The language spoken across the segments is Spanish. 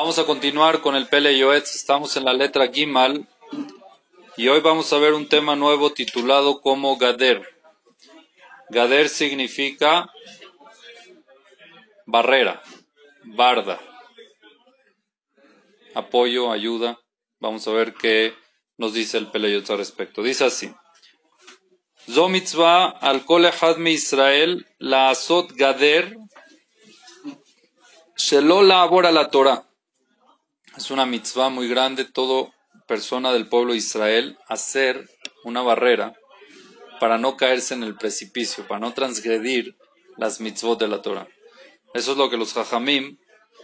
Vamos a continuar con el Pele Yoetz. Estamos en la letra Gimal y hoy vamos a ver un tema nuevo titulado como Gader. Gader significa barrera, barda, apoyo, ayuda. Vamos a ver qué nos dice el Pele Yoetz al respecto. Dice así. Zo mitzvah al kol Israel la asot gader shelo la la Torah. Es una mitzvah muy grande, todo persona del pueblo de Israel, hacer una barrera para no caerse en el precipicio, para no transgredir las mitzvot de la Torah. Eso es lo que los hajamim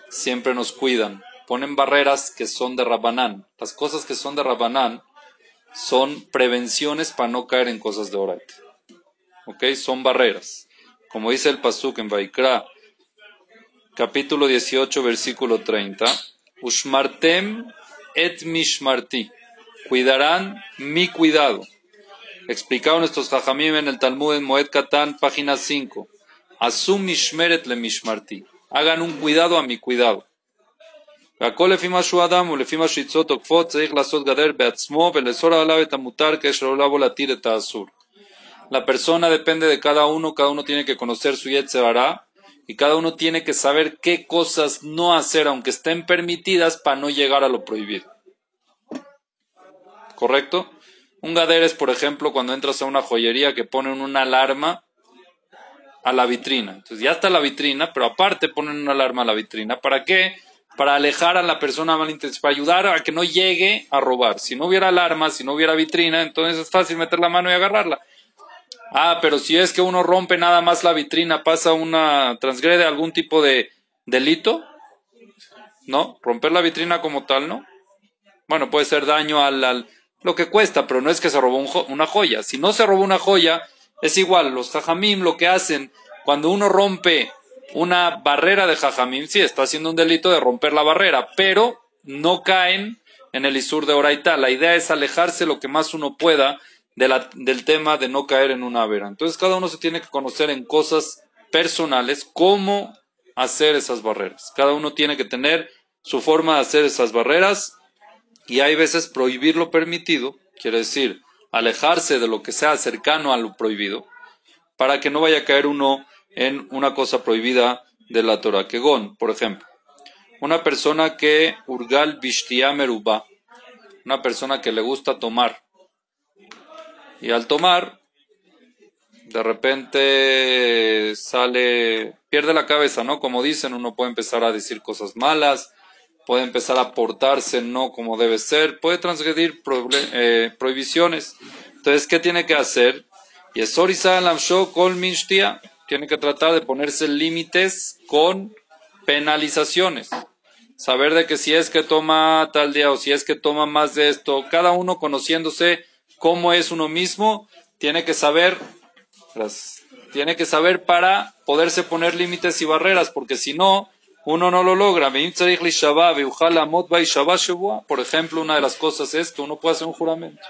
siempre nos cuidan. Ponen barreras que son de Rabanán. Las cosas que son de Rabanán son prevenciones para no caer en cosas de Orait. ¿Ok? Son barreras. Como dice el Pasuk en Vaikra, capítulo 18, versículo 30. Ushmartem et mishmarti. Cuidarán mi cuidado. Explicado nuestros jajamim en el Talmud en Moed Katan, página 5. Asum mishmeret le mishmarti. Hagan un cuidado a mi cuidado. והכל לפי מה שהוא אדם ולפי מה שיצרו תוקפות צריך לעשות גדר בעצמו ולאסור עליו את המותר כאשר עולה בו להתיר את האסור. La persona depende de cada uno, cada uno tiene que conocer su Yetzerara y cada uno tiene que saber qué cosas no hacer, aunque estén permitidas, para no llegar a lo prohibido. ¿Correcto? Un gader es, por ejemplo, cuando entras a una joyería que ponen una alarma a la vitrina. Entonces ya está la vitrina, pero aparte ponen una alarma a la vitrina. ¿Para qué? Para alejar a la persona malintencionada, para ayudar a que no llegue a robar. Si no hubiera alarma, si no hubiera vitrina, entonces es fácil meter la mano y agarrarla. Ah, pero si es que uno rompe nada más la vitrina, pasa una, transgrede algún tipo de delito, ¿no? Romper la vitrina como tal, ¿no? Bueno, puede ser daño al, lo que cuesta, pero no es que se robó una joya. Si no se robó una joya, es igual. Los jajamim lo que hacen cuando uno rompe una barrera de jajamim, sí, está haciendo un delito de romper la barrera, pero no caen en el isur de oraita. La idea es alejarse lo que más uno pueda del tema de no caer en una vera. Entonces cada uno se tiene que conocer en cosas personales cómo hacer esas barreras. Cada uno tiene que tener su forma de hacer esas barreras y hay veces prohibir lo permitido, quiere decir alejarse de lo que sea cercano a lo prohibido, para que no vaya a caer uno en una cosa prohibida de la Torah. Kegon, por ejemplo, una persona que urgal bishtia meruba, una persona que le gusta tomar, y al tomar, de repente sale, pierde la cabeza, ¿no? Como dicen, uno puede empezar a decir cosas malas, puede empezar a portarse no como debe ser, puede transgredir eh, prohibiciones. Entonces, ¿qué tiene que hacer? Y es tiene que tratar de ponerse límites con penalizaciones. Saber de que si es que toma tal día o si es que toma más de esto, cada uno conociéndose cómo es uno mismo, tiene que saber, tiene que saber para poderse poner límites y barreras, porque si no, uno no lo logra. Por ejemplo, una de las cosas es que uno puede hacer un juramento.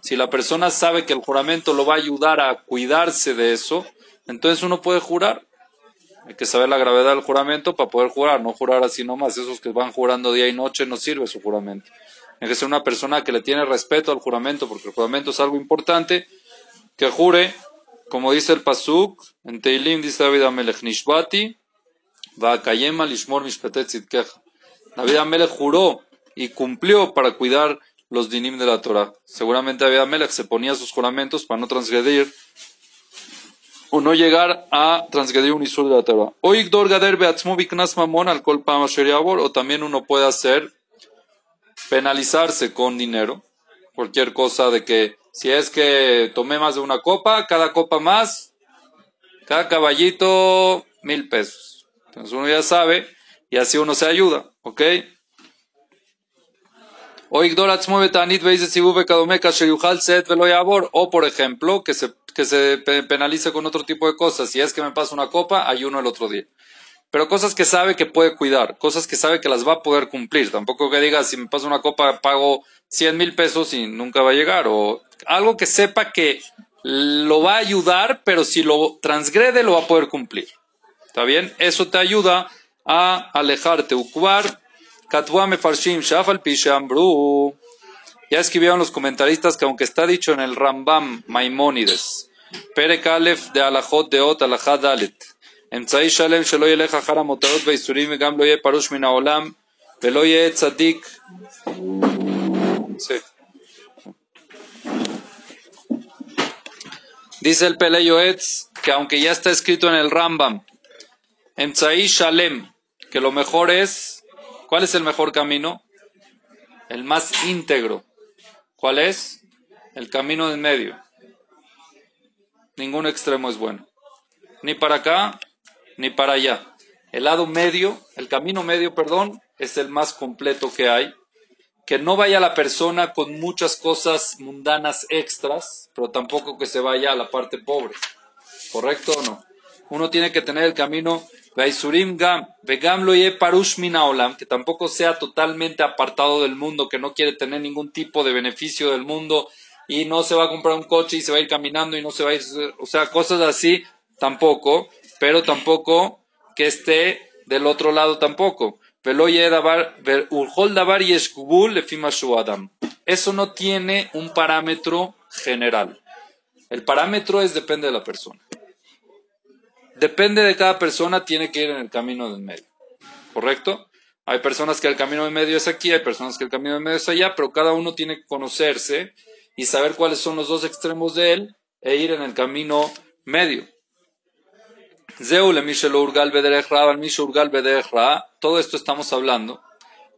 Si la persona sabe que el juramento lo va a ayudar a cuidarse de eso, entonces uno puede jurar. Hay que saber la gravedad del juramento para poder jurar, no jurar así nomás. Esos que van jurando día y noche no sirve su juramento. Hay que ser una persona que le tiene respeto al juramento, porque el juramento es algo importante, que jure, como dice el Pasuk, en Teilim dice David Amelech Nishbati, va Kayema Lishmor Mishpetet David Amelech juró y cumplió para cuidar los dinim de la Torah. Seguramente David Amelech se ponía sus juramentos para no transgredir o no llegar a transgredir un isur de la Torah. O también uno puede hacer penalizarse con dinero, cualquier cosa de que si es que tomé más de una copa, cada copa más, cada caballito, mil pesos. Entonces uno ya sabe y así uno se ayuda, ¿ok? O por ejemplo, que se, que se penalice con otro tipo de cosas. Si es que me pasa una copa, ayuno el otro día pero cosas que sabe que puede cuidar, cosas que sabe que las va a poder cumplir. Tampoco que diga, si me pasa una copa, pago 100 mil pesos y nunca va a llegar. O algo que sepa que lo va a ayudar, pero si lo transgrede, lo va a poder cumplir. ¿Está bien? Eso te ayuda a alejarte. Ukubar Katwa mefarshim shafal pishamru. Ya escribieron los comentaristas que aunque está dicho en el Rambam Maimónides, Perek Aleph de Alajot de Ot Alajad Dalet, אמצעי שלם שלא ילך אחר המותרות והאיסורים וגם לא יהיה פרוש מן העולם ולא יהיה צדיק. Sí. Dice el Pele Yoetz que aunque ya está escrito en el Rambam, Emtsai Shalem, que lo mejor es, ¿cuál es el mejor camino? El más íntegro. ¿Cuál es? El camino en medio. Ningún extremo es bueno. Ni para acá, ni para allá. El lado medio, el camino medio, perdón, es el más completo que hay que no vaya la persona con muchas cosas mundanas extras, pero tampoco que se vaya a la parte pobre. ¿Correcto o no? Uno tiene que tener el camino que tampoco sea totalmente apartado del mundo, que no quiere tener ningún tipo de beneficio del mundo y no se va a comprar un coche y se va a ir caminando y no se va a ir, o sea, cosas así tampoco, pero tampoco que esté del otro lado tampoco. Eso no tiene un parámetro general. El parámetro es depende de la persona. Depende de cada persona, tiene que ir en el camino del medio. ¿Correcto? Hay personas que el camino del medio es aquí, hay personas que el camino del medio es allá, pero cada uno tiene que conocerse y saber cuáles son los dos extremos de él e ir en el camino medio. Todo esto estamos hablando.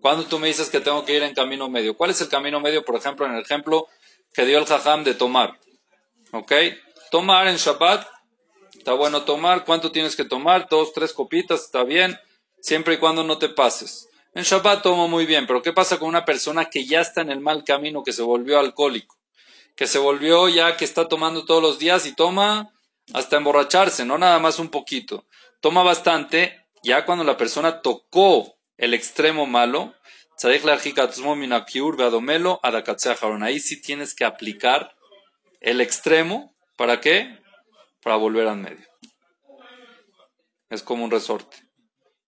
Cuando tú me dices que tengo que ir en camino medio, ¿cuál es el camino medio? Por ejemplo, en el ejemplo que dio el Jajam de tomar. ¿Ok? Tomar en Shabbat, está bueno tomar. ¿Cuánto tienes que tomar? Dos, tres copitas, está bien. Siempre y cuando no te pases. En Shabbat tomo muy bien, pero ¿qué pasa con una persona que ya está en el mal camino, que se volvió alcohólico? Que se volvió ya que está tomando todos los días y toma hasta emborracharse, no nada más un poquito. Toma bastante, ya cuando la persona tocó el extremo malo, ahí sí tienes que aplicar el extremo, ¿para qué? Para volver al medio. Es como un resorte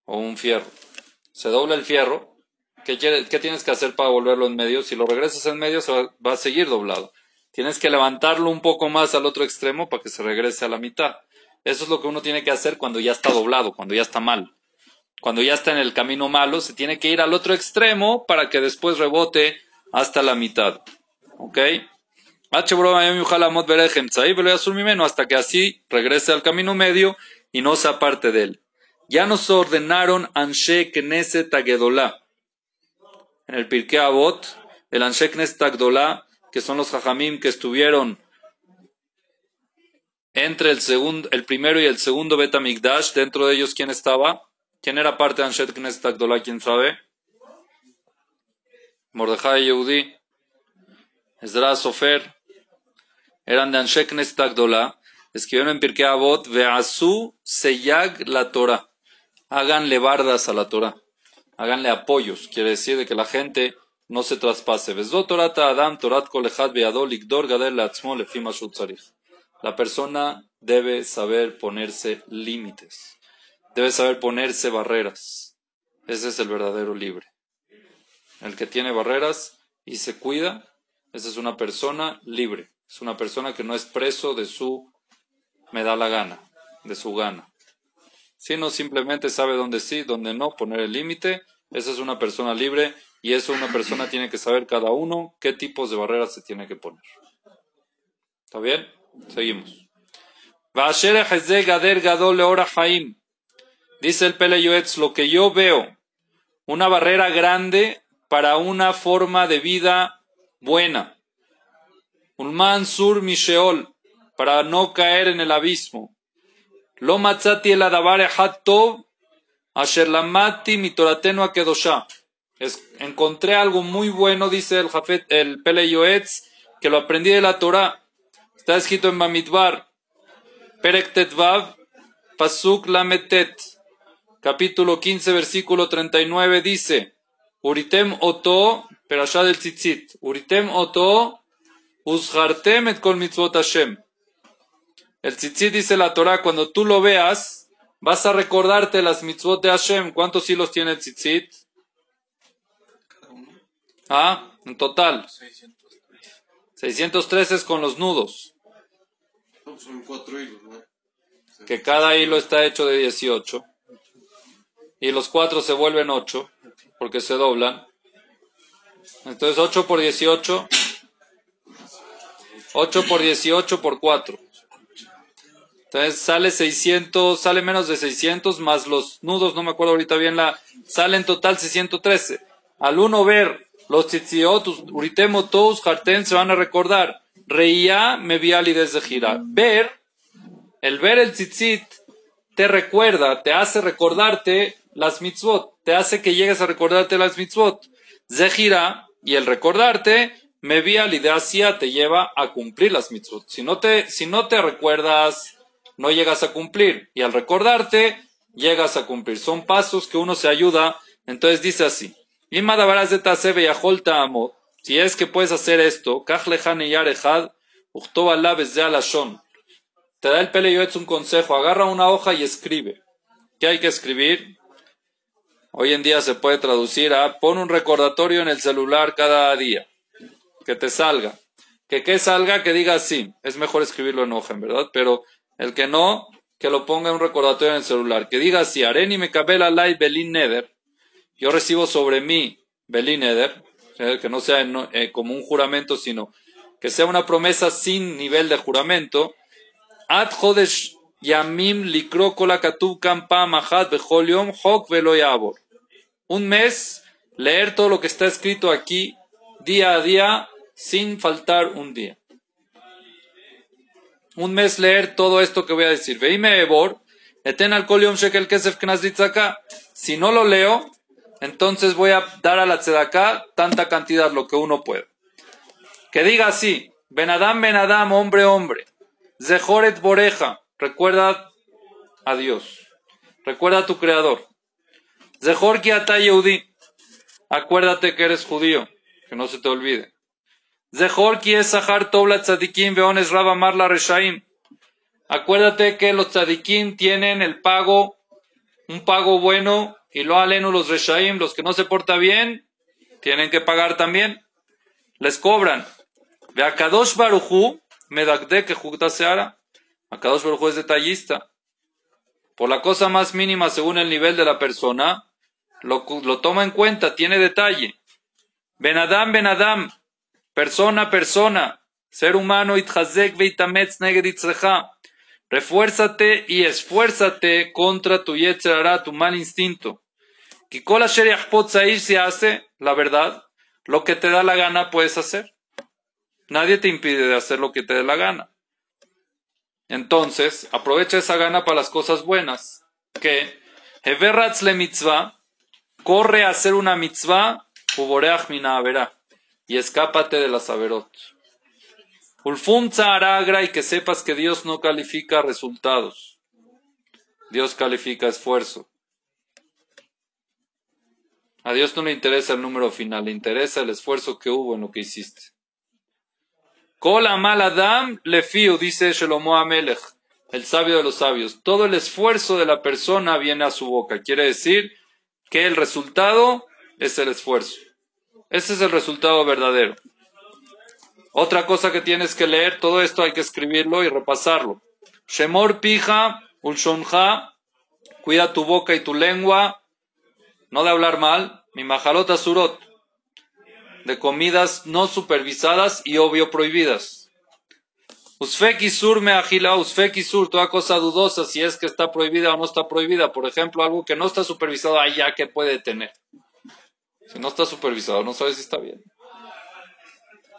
o un fierro. Se dobla el fierro, ¿qué, tienes que hacer para volverlo en medio? Si lo regresas en medio, se va a seguir doblado. Tienes que levantarlo un poco más al otro extremo para que se regrese a la mitad. Eso es lo que uno tiene que hacer cuando ya está doblado, cuando ya está mal. Cuando ya está en el camino malo, se tiene que ir al otro extremo para que después rebote hasta la mitad. ¿Ok? hasta que así regrese al camino medio y no se aparte de él. Ya nos ordenaron Anshe Knesset Agedolá. En el Pirkei Avot, el Anshe Knesset Agedolá que son los Jajamim que estuvieron entre el, segundo, el primero y el segundo Betamigdash. Dentro de ellos, ¿quién estaba? ¿Quién era parte de Anshet Knesset Agdolá? ¿Quién sabe? Mordejai Yehudi, Ezra Sofer, eran de Anshet Knesset Agdolá. Escribieron en Pirkei Avot, Ve'asu Seyag la Torah. Háganle bardas a la Torah. Háganle apoyos. Quiere decir de que la gente no se traspase. La persona debe saber ponerse límites, debe saber ponerse barreras. Ese es el verdadero libre. El que tiene barreras y se cuida, esa es una persona libre. Es una persona que no es preso de su me da la gana, de su gana. Sino simplemente sabe dónde sí, dónde no, poner el límite. Esa es una persona libre y eso una persona tiene que saber cada uno qué tipos de barreras se tiene que poner. ¿Está bien? Seguimos. Dice el Pele lo que yo veo, una barrera grande para una forma de vida buena. Un mansur misheol, para no caer en el abismo. Lo matzati el adabare hattov, asher lamati mitoratenu akedosha encontré algo muy bueno, dice el, Jafet, el Pele Yoetz, que lo aprendí de la Torah. Está escrito en Bamidbar, Perek Tetvav, Pasuk Lametet, capítulo 15, versículo 39, dice, Uritem Oto, allá del Tzitzit, Uritem Oto, Uzhartem et kol mitzvot Hashem. El Tzitzit dice la Torah, cuando tú lo veas, vas a recordarte las mitzvot de Hashem. ¿Cuántos hilos tiene el Tzitzit? Ah, en total. 613 es con los nudos. son cuatro hilos, ¿no? Que cada hilo está hecho de 18. Y los cuatro se vuelven 8 porque se doblan. Entonces 8 por 18. 8 por 18 por 4. Entonces sale 600, sale menos de 600 más los nudos, no me acuerdo ahorita bien la, sale en total 613. Al uno ver los tzitziot, uritemotos, harten se van a recordar. Reía me viali desde gira. Ver, el ver el tzitzit te recuerda, te hace recordarte las mitzvot, te hace que llegues a recordarte las mitzvot. Zehira, y el recordarte, me Asia te lleva a cumplir las mitzvot. Si no te, si no te recuerdas, no llegas a cumplir. Y al recordarte, llegas a cumplir. Son pasos que uno se ayuda. Entonces dice así. Si es que puedes hacer esto, te da el pele un consejo, agarra una hoja y escribe. ¿Qué hay que escribir? Hoy en día se puede traducir a pon un recordatorio en el celular cada día. Que te salga. Que que salga, que diga así. Es mejor escribirlo en hoja, en verdad, pero el que no, que lo ponga en un recordatorio en el celular. Que diga así, Areni me cabela lai belin neder. Yo recibo sobre mí belin neder. Que no sea eh, como un juramento, sino que sea una promesa sin nivel de juramento. Ad jodesh yamim likro hok velo Un mes, leer todo lo que está escrito aquí día a día sin faltar un día un mes leer todo esto que voy a decir. Veime Ebor, eten shekel kesef. Si no lo leo, entonces voy a dar a la tzedaká tanta cantidad, lo que uno puede. Que diga así, Benadam, Benadam, hombre, hombre. Zehoret Boreja, recuerda a Dios. Recuerda a tu creador. Zehor Kiata Yehudi, acuérdate que eres judío, que no se te olvide. Acuérdate que los tzadikim tienen el pago, un pago bueno, y lo alenu los reshaim, los que no se porta bien, tienen que pagar también. Les cobran. Ve a Kadosh Baruchu, medagde que seara. Kadosh Baruchu es detallista. Por la cosa más mínima, según el nivel de la persona, lo, lo toma en cuenta, tiene detalle. Benadam, Benadam, persona persona, ser humano, itchazek veitametz Refuérzate y esfuérzate contra tu yetzerara, tu mal instinto. Kikola ir se hace, la verdad, lo que te da la gana puedes hacer. Nadie te impide de hacer lo que te dé la gana. Entonces, aprovecha esa gana para las cosas buenas. Que, Heveratz le mitzvah, corre a hacer una mitzvah, uboreach mina verá y escápate de la saberot. Ulfunza aragra y que sepas que Dios no califica resultados. Dios califica esfuerzo. A Dios no le interesa el número final, le interesa el esfuerzo que hubo en lo que hiciste. Kol amal adam lefiu, dice Shelomo Amelech, el sabio de los sabios. Todo el esfuerzo de la persona viene a su boca. Quiere decir que el resultado es el esfuerzo. Ese es el resultado verdadero. Otra cosa que tienes que leer, todo esto hay que escribirlo y repasarlo. Shemor pija, ulshonja, cuida tu boca y tu lengua, no de hablar mal, mi majalota surot, de comidas no supervisadas y obvio prohibidas. Usfekisur me agila, usfekisur, toda cosa dudosa si es que está prohibida o no está prohibida. Por ejemplo, algo que no está supervisado allá que puede tener. Si no está supervisado, no sabes si está bien.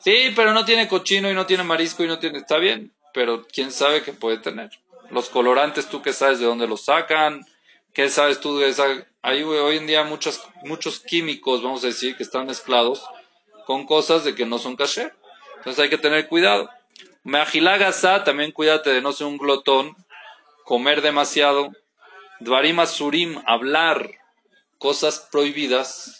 Sí, pero no tiene cochino y no tiene marisco y no tiene. Está bien, pero quién sabe qué puede tener. Los colorantes, tú qué sabes de dónde los sacan. ¿Qué sabes tú de esa? Hay hoy en día muchos, muchos químicos, vamos a decir, que están mezclados con cosas de que no son caché. Entonces hay que tener cuidado. Meajilagasa, también cuídate de no ser un glotón, comer demasiado. Dvarim surim, hablar cosas prohibidas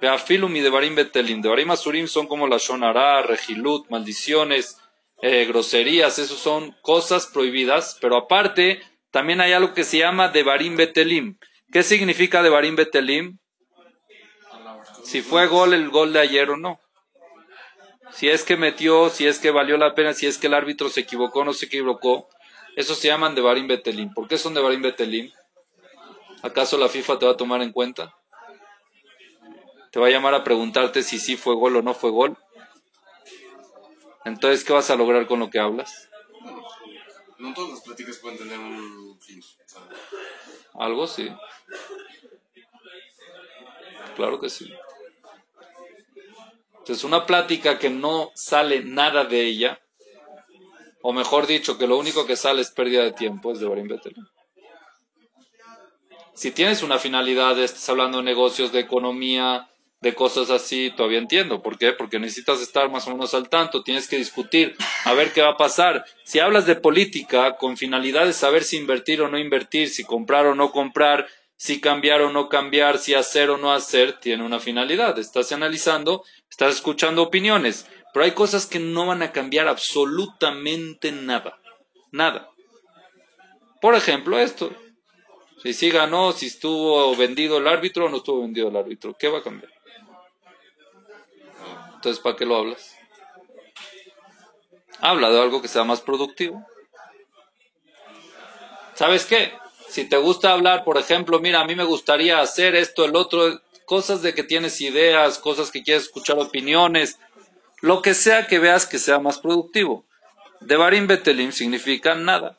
Beafilum y Devarim Betelim. Devarim Asurim son como la Shonara, Regilut, maldiciones, eh, groserías, esos son cosas prohibidas, pero aparte también hay algo que se llama Devarim Betelim. ¿Qué significa Devarim Betelim? si fue gol el gol de ayer o no. Si es que metió, si es que valió la pena, si es que el árbitro se equivocó o no se equivocó. Eso se llaman de Barim Betelim. ¿Por qué son de Barim Betelim? ¿Acaso la FIFA te va a tomar en cuenta? ¿Te va a llamar a preguntarte si sí fue gol o no fue gol? Entonces, ¿qué vas a lograr con lo que hablas? No todas las pláticas pueden tener un fin. Algo sí. Claro que sí. Entonces, una plática que no sale nada de ella, o mejor dicho, que lo único que sale es pérdida de tiempo, es de Barim. Si tienes una finalidad, estás hablando de negocios, de economía, de cosas así, todavía entiendo. ¿Por qué? Porque necesitas estar más o menos al tanto, tienes que discutir, a ver qué va a pasar. Si hablas de política con finalidad de saber si invertir o no invertir, si comprar o no comprar, si cambiar o no cambiar, si hacer o no hacer, tiene una finalidad. Estás analizando, estás escuchando opiniones, pero hay cosas que no van a cambiar absolutamente nada. Nada. Por ejemplo, esto. Si sí ganó, si estuvo vendido el árbitro o no estuvo vendido el árbitro, ¿qué va a cambiar? Entonces, ¿para qué lo hablas? Habla de algo que sea más productivo. ¿Sabes qué? Si te gusta hablar, por ejemplo, mira, a mí me gustaría hacer esto, el otro, cosas de que tienes ideas, cosas que quieres escuchar opiniones, lo que sea que veas que sea más productivo. Devarim Betelim significa nada.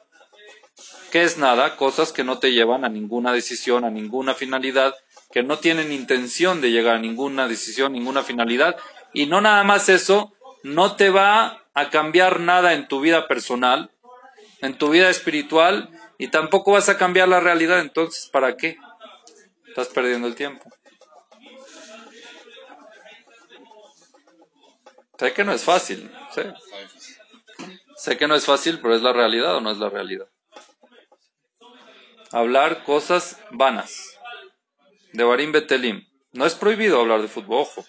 ¿Qué es nada? Cosas que no te llevan a ninguna decisión, a ninguna finalidad, que no tienen intención de llegar a ninguna decisión, ninguna finalidad. Y no nada más eso, no te va a cambiar nada en tu vida personal, en tu vida espiritual, y tampoco vas a cambiar la realidad. Entonces, ¿para qué? Estás perdiendo el tiempo. Sé que no es fácil, sé. Que no es fácil, pero es la realidad o no es la realidad. Hablar cosas vanas. De Barim Betelim. No es prohibido hablar de fútbol, ojo.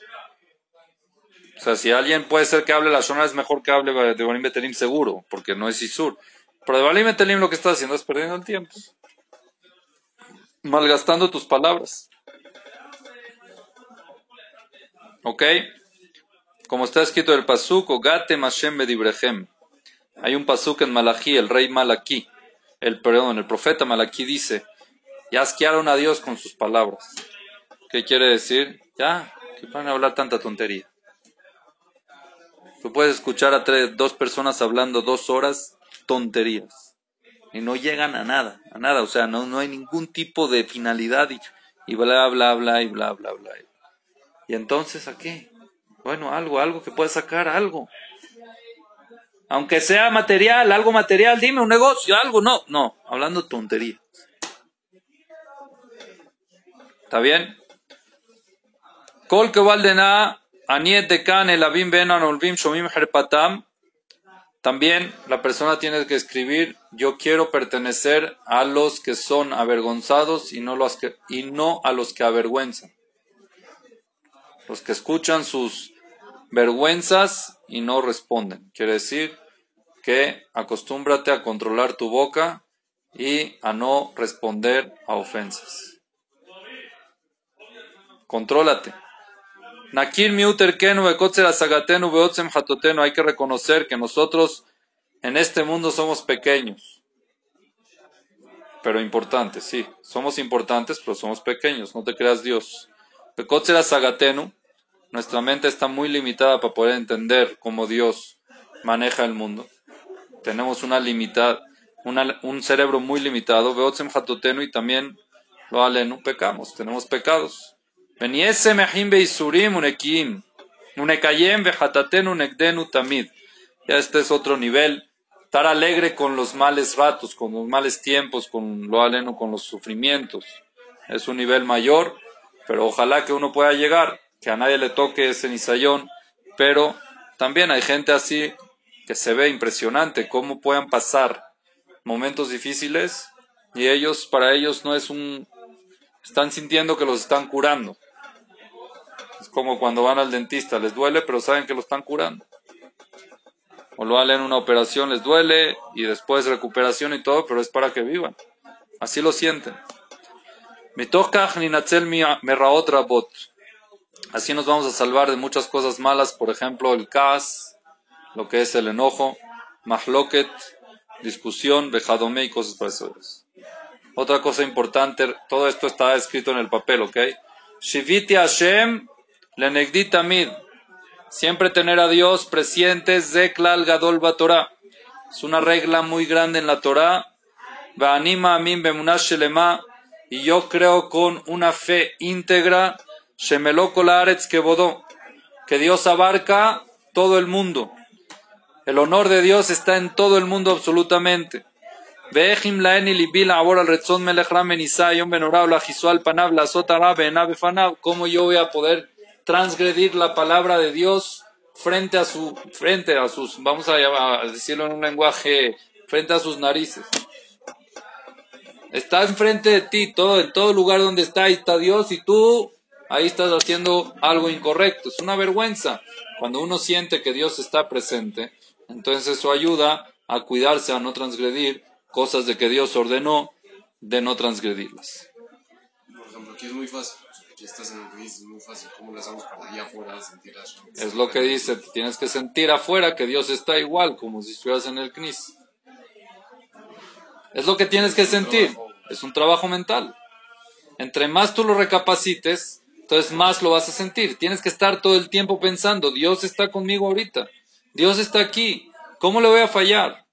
O sea, si alguien puede ser que hable la zona, es mejor que hable de Barim Betelim seguro, porque no es Isur. Pero de Barim Betelim lo que estás haciendo es perdiendo el tiempo. Malgastando tus palabras. ¿Ok? Como está escrito el pasuk, Gate Mashem Bedibrechem. Hay un pasuk en Malachi, el rey Malachi, el perdón, el profeta Malachi dice, ya asquearon a Dios con sus palabras. ¿Qué quiere decir? Ya, que van a hablar tanta tontería. Tú puedes escuchar a tres, dos personas hablando dos horas tonterías y no llegan a nada, a nada, o sea, no, no hay ningún tipo de finalidad y, y bla, bla, bla, y bla, bla, bla. Y entonces, ¿a qué? Bueno, algo, algo que pueda sacar, algo. Aunque sea material, algo material, dime un negocio, algo, no, no, hablando tontería. ¿Está bien? Kol que valdena aniet de kan el avim ben anolvim shomim herpatam. También la persona tiene que escribir, yo quiero pertenecer a los que son avergonzados y no, los que, y no a los que avergüenzan. Los que escuchan sus vergüenzas y no responden. Quiere decir que acostúmbrate a controlar tu boca y a no responder a ofensas. Contrólate. Nakir. Hay que reconocer que nosotros en este mundo somos pequeños, pero importantes, sí. Somos importantes, pero somos pequeños. No te creas Dios. Asagatenu. Nuestra mente está muy limitada para poder entender cómo Dios maneja el mundo. Tenemos una limitad, una- un cerebro muy limitado. Beotzem hatotenu y también lo alenu pecamos. Tenemos pecados. Ya este es otro nivel. Estar alegre con los males ratos, con los males tiempos, con lo aleno, con los sufrimientos. Es un nivel mayor, pero ojalá que uno pueda llegar, que a nadie le toque ese nisayón. Pero también hay gente así que se ve impresionante cómo puedan pasar momentos difíciles y ellos, para ellos no es un, están sintiendo que los están curando. Es como cuando van al dentista, les duele, pero saben que lo están curando. O lo hacen una operación, les duele y después recuperación y todo, pero es para que vivan. Así lo sienten. Así nos vamos a salvar de muchas cosas malas, por ejemplo, el kas, lo que es el enojo, mahloket, discusión, bejadome y cosas parecidas. Otra cosa importante, todo esto está escrito en el papel, ¿ok? Shiviti Hashem lenegdi tamid. Siempre tener a Dios presente, zeklal gadol Torah. Es una regla muy grande en la Torah. anima amin bemunash shelema. Y yo creo con una fe íntegra, shemeloko laaretz kevodó, que Dios abarca todo el mundo. El honor de Dios está en todo el mundo absolutamente. ¿Cómo yo voy a poder transgredir la palabra de Dios frente a su, frente a sus, vamos a, a decirlo en un lenguaje, frente a sus narices? Está enfrente de ti, todo, en todo lugar donde está, ahí está Dios y tú ahí estás haciendo algo incorrecto. Es una vergüenza. Cuando uno siente que Dios está presente, entonces eso ayuda a cuidarse, a no transgredir cosas de que Dios ordenó, de no transgredirlas. Por ejemplo, aquí es muy fácil. Aquí estás en el es muy fácil. ¿Cómo le hacemos para allá afuera sentir? Es lo que dice, tienes que sentir afuera que Dios está igual, como si estuvieras en el CNIS. Es lo que tienes que sentir. Es un trabajo mental. Entre más tú lo recapacites, entonces más lo vas a sentir. Tienes que estar todo el tiempo pensando, Dios está conmigo ahorita. Dios está aquí. ¿Cómo le voy a fallar?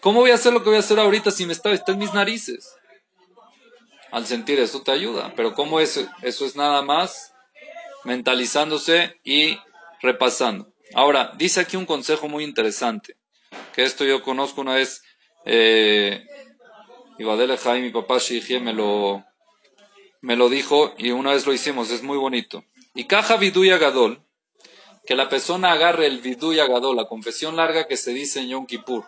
¿Cómo voy a hacer lo que voy a hacer ahorita si me está, está en mis narices? Al sentir eso te ayuda. Pero ¿cómo es? Eso es nada más mentalizándose y repasando. Ahora, dice aquí un consejo muy interesante. Que esto yo conozco una vez. Eh, Ibadele Jaime, mi papá Shihie, me lo, me lo dijo y una vez lo hicimos. Es muy bonito. Y caja viduya gadol que la persona agarre el vidú y gadol, la confesión larga que se dice en Yom Kippur.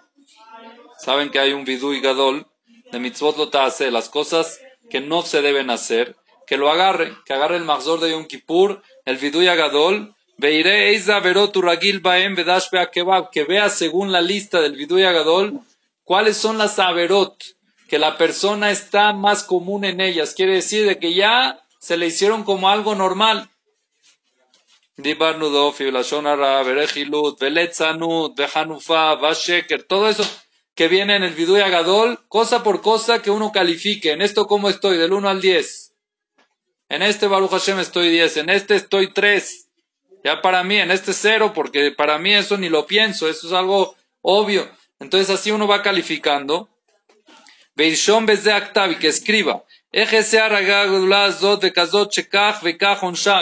Saben que hay un vidú y gadol de mitzvot lo las cosas que no se deben hacer, que lo agarre, que agarre el mazor de Yom Kippur, el vidú y gadol, veiré eiza verotu ragil baem vedash kebab, que vea según la lista del vidú y gadol cuáles son las averot, que la persona está más común en ellas, quiere decir de que ya se le hicieron como algo normal. Todo eso que viene en el Viduy Agadol, cosa por cosa que uno califique. En esto, ¿cómo estoy? Del 1 al 10. En este Baruch Hashem estoy 10. En este estoy 3. Ya para mí, en este 0, porque para mí eso ni lo pienso. Eso es algo obvio. Entonces así uno va calificando. Beishon de Aktavi, que escriba.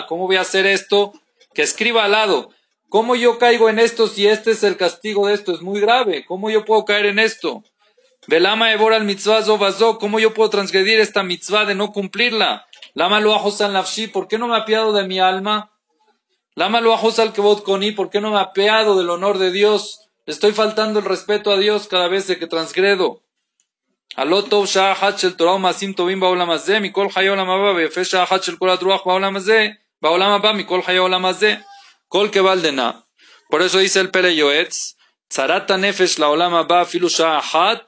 ¿Cómo voy a hacer esto? que escriba al lado, ¿cómo yo caigo en esto si este es el castigo de esto? Es muy grave, ¿cómo yo puedo caer en esto? Velama evora al mitzvah zobazo, ¿cómo yo puedo transgredir esta mitzvah de no cumplirla? Lama lo al nafshi, ¿por qué no me apiado de mi alma? Lama lo al kebot koni, ¿por qué no me apeado del honor de Dios? Estoy faltando el respeto a Dios cada vez que transgredo. Alotov shah shel torah masim tovim baolam mikol chayolam haba, vefe shah shel kol adruach baolam hazeh. Kol que valdena. Por eso dice el Pele Yoetz, Tzarata nefesh la olama ba filu ahat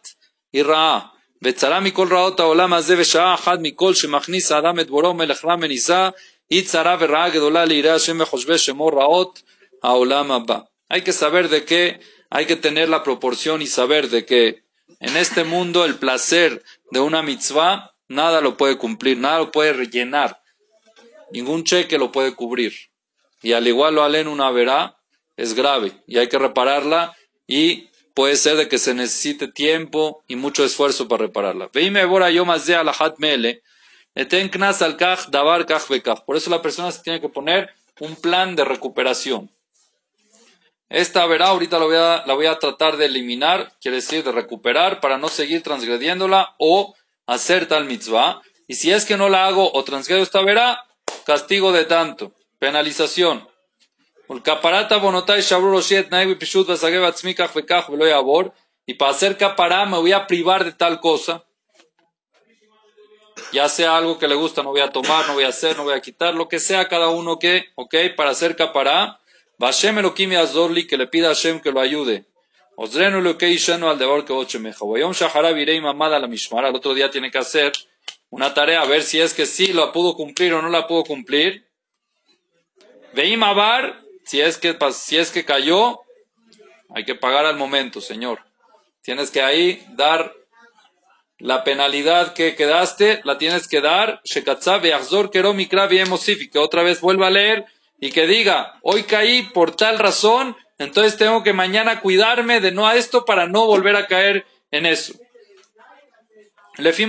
y ra'a. וצרה מכל רעות העולם הזה ושעה אחת מכל שמכניס האדם את בוראו מלך רע מניסה היא צרה ורעה גדולה ליראי השם וחושבי שמו רעות העולם הבא. Hay que saber de que hay que tener la proporción y saber de que en este mundo el placer de una mitzvah nada lo puede cumplir, nada lo puede rellenar. Ningún cheque lo puede cubrir. Y al igual lo alen una verá, es grave y hay que repararla y puede ser de que se necesite tiempo y mucho esfuerzo para repararla. Por eso la persona se tiene que poner un plan de recuperación. Esta verá ahorita la voy, a, la voy a tratar de eliminar, quiere decir de recuperar para no seguir transgrediéndola o hacer tal mitzvah. Y si es que no la hago o transgredo esta verá, castigo de tanto, penalización. Y para hacer capará me voy a privar de tal cosa. Ya sea algo que le gusta, no voy a tomar, no voy a hacer, no voy a quitar, lo que sea cada uno que, ok, para hacer capará. Vashem Elohim Azorli, que le pida a Hashem que lo ayude. Ozrenu lo que al deber que oche meja. Voyom Shahara virei mamada la mishmara. El otro día tiene que hacer una tarea, a ver si es que sí la pudo cumplir o no la pudo cumplir. Veim Abar, si es que, si es que cayó, hay que pagar al momento, Señor. Tienes que ahí dar la penalidad que quedaste, la tienes que dar. Que otra vez vuelva a leer y que diga, hoy caí por tal razón, entonces tengo que mañana cuidarme de no a esto para no volver a caer en eso. Así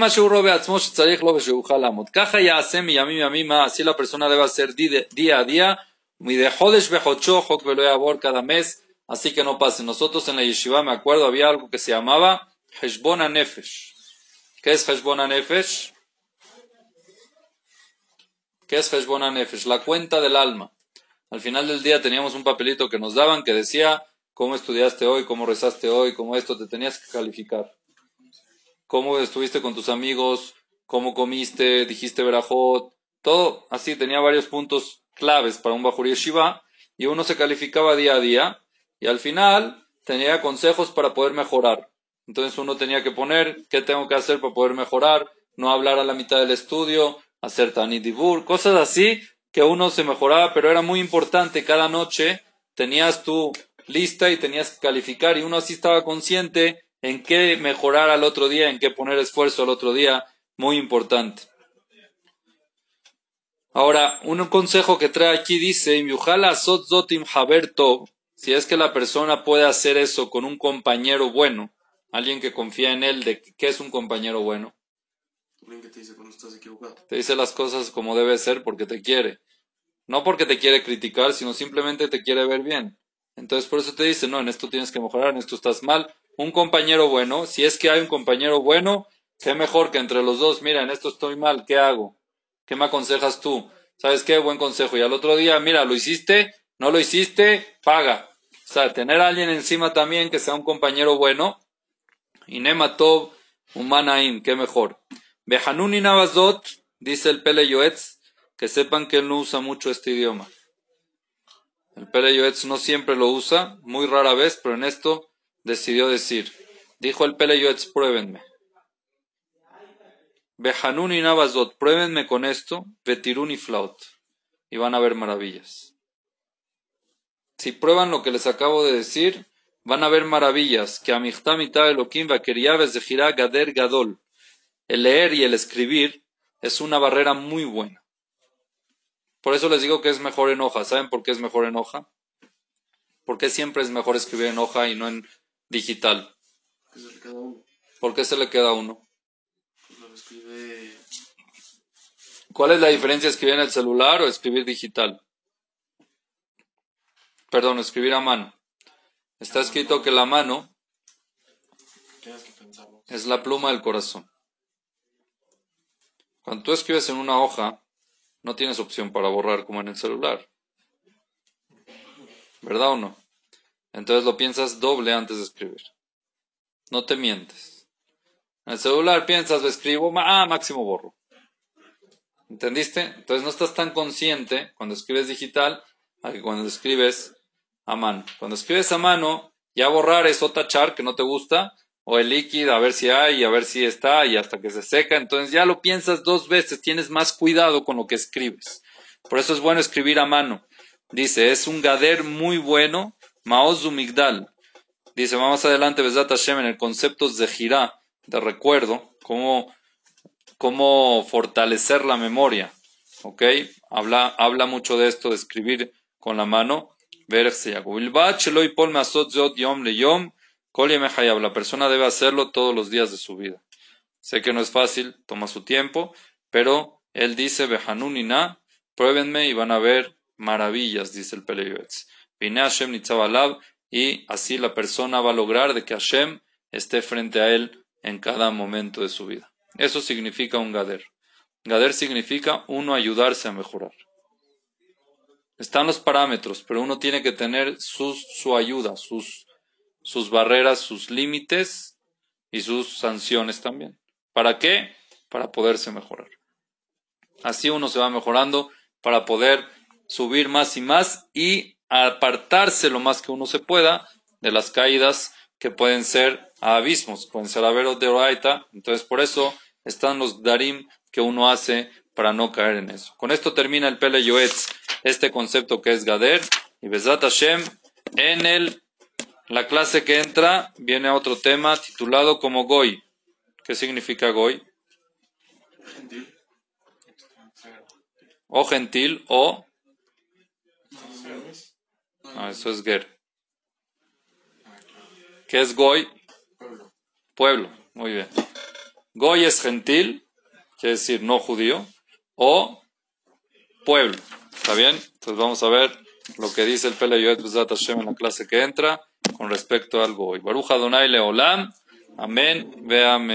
la persona debe hacer día a día cada mes, así que no pase. Nosotros en la yeshiva, me acuerdo, había algo que se llamaba Heshbona Nefesh. ¿Qué es Heshbona Nefesh? ¿Qué es Heshbona Nefesh? La cuenta del alma. Al final del día teníamos un papelito que nos daban que decía cómo estudiaste hoy, cómo rezaste hoy, cómo esto te tenías que calificar. Cómo estuviste con tus amigos, cómo comiste, dijiste verajot, todo así, tenía varios puntos claves para un Bajur Yeshiva y uno se calificaba día a día y al final tenía consejos para poder mejorar. Entonces uno tenía que poner qué tengo que hacer para poder mejorar, no hablar a la mitad del estudio, hacer tanidibur, cosas así que uno se mejoraba, pero era muy importante cada noche tenías tu lista y tenías que calificar y uno así estaba consciente en qué mejorar al otro día, en qué poner esfuerzo al otro día, muy importante. Ahora, un consejo que trae aquí dice, si es que la persona puede hacer eso con un compañero bueno, alguien que confía en él, de qué es un compañero bueno, Alguien que te dice cuando estás equivocado. te dice las cosas como debe ser porque te quiere, no porque te quiere criticar, sino simplemente te quiere ver bien. Entonces por eso te dice, no, en esto tienes que mejorar, en esto estás mal. Un compañero bueno, si es que hay un compañero bueno, qué mejor que entre los dos, mira, en esto estoy mal, ¿qué hago? ¿Qué me aconsejas tú? ¿Sabes qué? Buen consejo. Y al otro día, mira, lo hiciste, no lo hiciste, paga. O sea, tener a alguien encima también que sea un compañero bueno. Y Nematov, Humanaim, qué mejor. Behanuni Navazot, dice el Pele Yoetz, que sepan que él no usa mucho este idioma. El Pele Yoetz no siempre lo usa, muy rara vez, pero en esto decidió decir. Dijo el Pele Yoetz, pruébenme. Behanuni Navazot, pruébenme con esto, Betiruni Flaut, y van a ver maravillas. Si prueban lo que les acabo de decir, van a ver maravillas. Que Amichtamita Elohim Vakeriaves de Jirá Gader Gadol. El leer y el escribir es una barrera muy buena. Por eso les digo que es mejor en hoja. ¿Saben por qué es mejor en hoja? Porque siempre es mejor escribir en hoja y no en digital. ¿Qué es el cada uno? ¿Por qué se le queda a uno? ¿Cuál es la diferencia escribir en el celular o escribir digital? Perdón, escribir a mano. Está escrito que la mano es la pluma del corazón. Cuando tú escribes en una hoja, no tienes opción para borrar como en el celular. ¿Verdad o no? Entonces lo piensas doble antes de escribir. No te mientes. En el celular piensas, lo escribo, ah, máximo borro. ¿Entendiste? Entonces no estás tan consciente cuando escribes digital a que cuando escribes a mano. Cuando escribes a mano, ya borrar es o tachar que no te gusta, o el líquido a ver si hay a ver si está y hasta que se seca. Entonces ya lo piensas dos veces, tienes más cuidado con lo que escribes. Por eso es bueno escribir a mano. Dice, es un gader muy bueno, Maozu Migdal. Dice, vamos adelante, Besat Hashem, en el concepto de girá, de recuerdo, cómo, cómo fortalecer la memoria. ¿Ok? Habla, habla mucho de esto, de escribir con la mano. La persona debe hacerlo todos los días de su vida. Sé que no es fácil, toma su tiempo, pero él dice, Behanunina, pruébenme y van a ver maravillas, dice el Peleyuetz. Vine Hashem Nitzavalav, y así la persona va a lograr de que Hashem esté frente a él en cada momento de su vida. Eso significa un gader. Gader significa uno ayudarse a mejorar. Están los parámetros, pero uno tiene que tener sus, su ayuda, sus, sus barreras, sus límites y sus sanciones también. ¿Para qué? Para poderse mejorar. Así uno se va mejorando para poder subir más y más y apartarse lo más que uno se pueda de las caídas que pueden ser a abismos, pueden ser a veros de oraita. Entonces, por eso están los darim que uno hace para no caer en eso. Con esto termina el Pele Yoetz este concepto que es Gader. Y Bezrat Hashem, en el, la clase que entra, viene otro tema titulado como Goy. ¿Qué significa Goy? O gentil o... Ah, eso es Ger. ¿Qué es Goy? Pueblo. Muy bien. Goy es gentil, quiere decir no judío, o pueblo. ¿Está bien? Entonces vamos a ver lo que dice el Pele Yoet Bezat Hashem en la clase que entra con respecto al Goy. Baruch Adonai Leolam. Amén. Ve amén.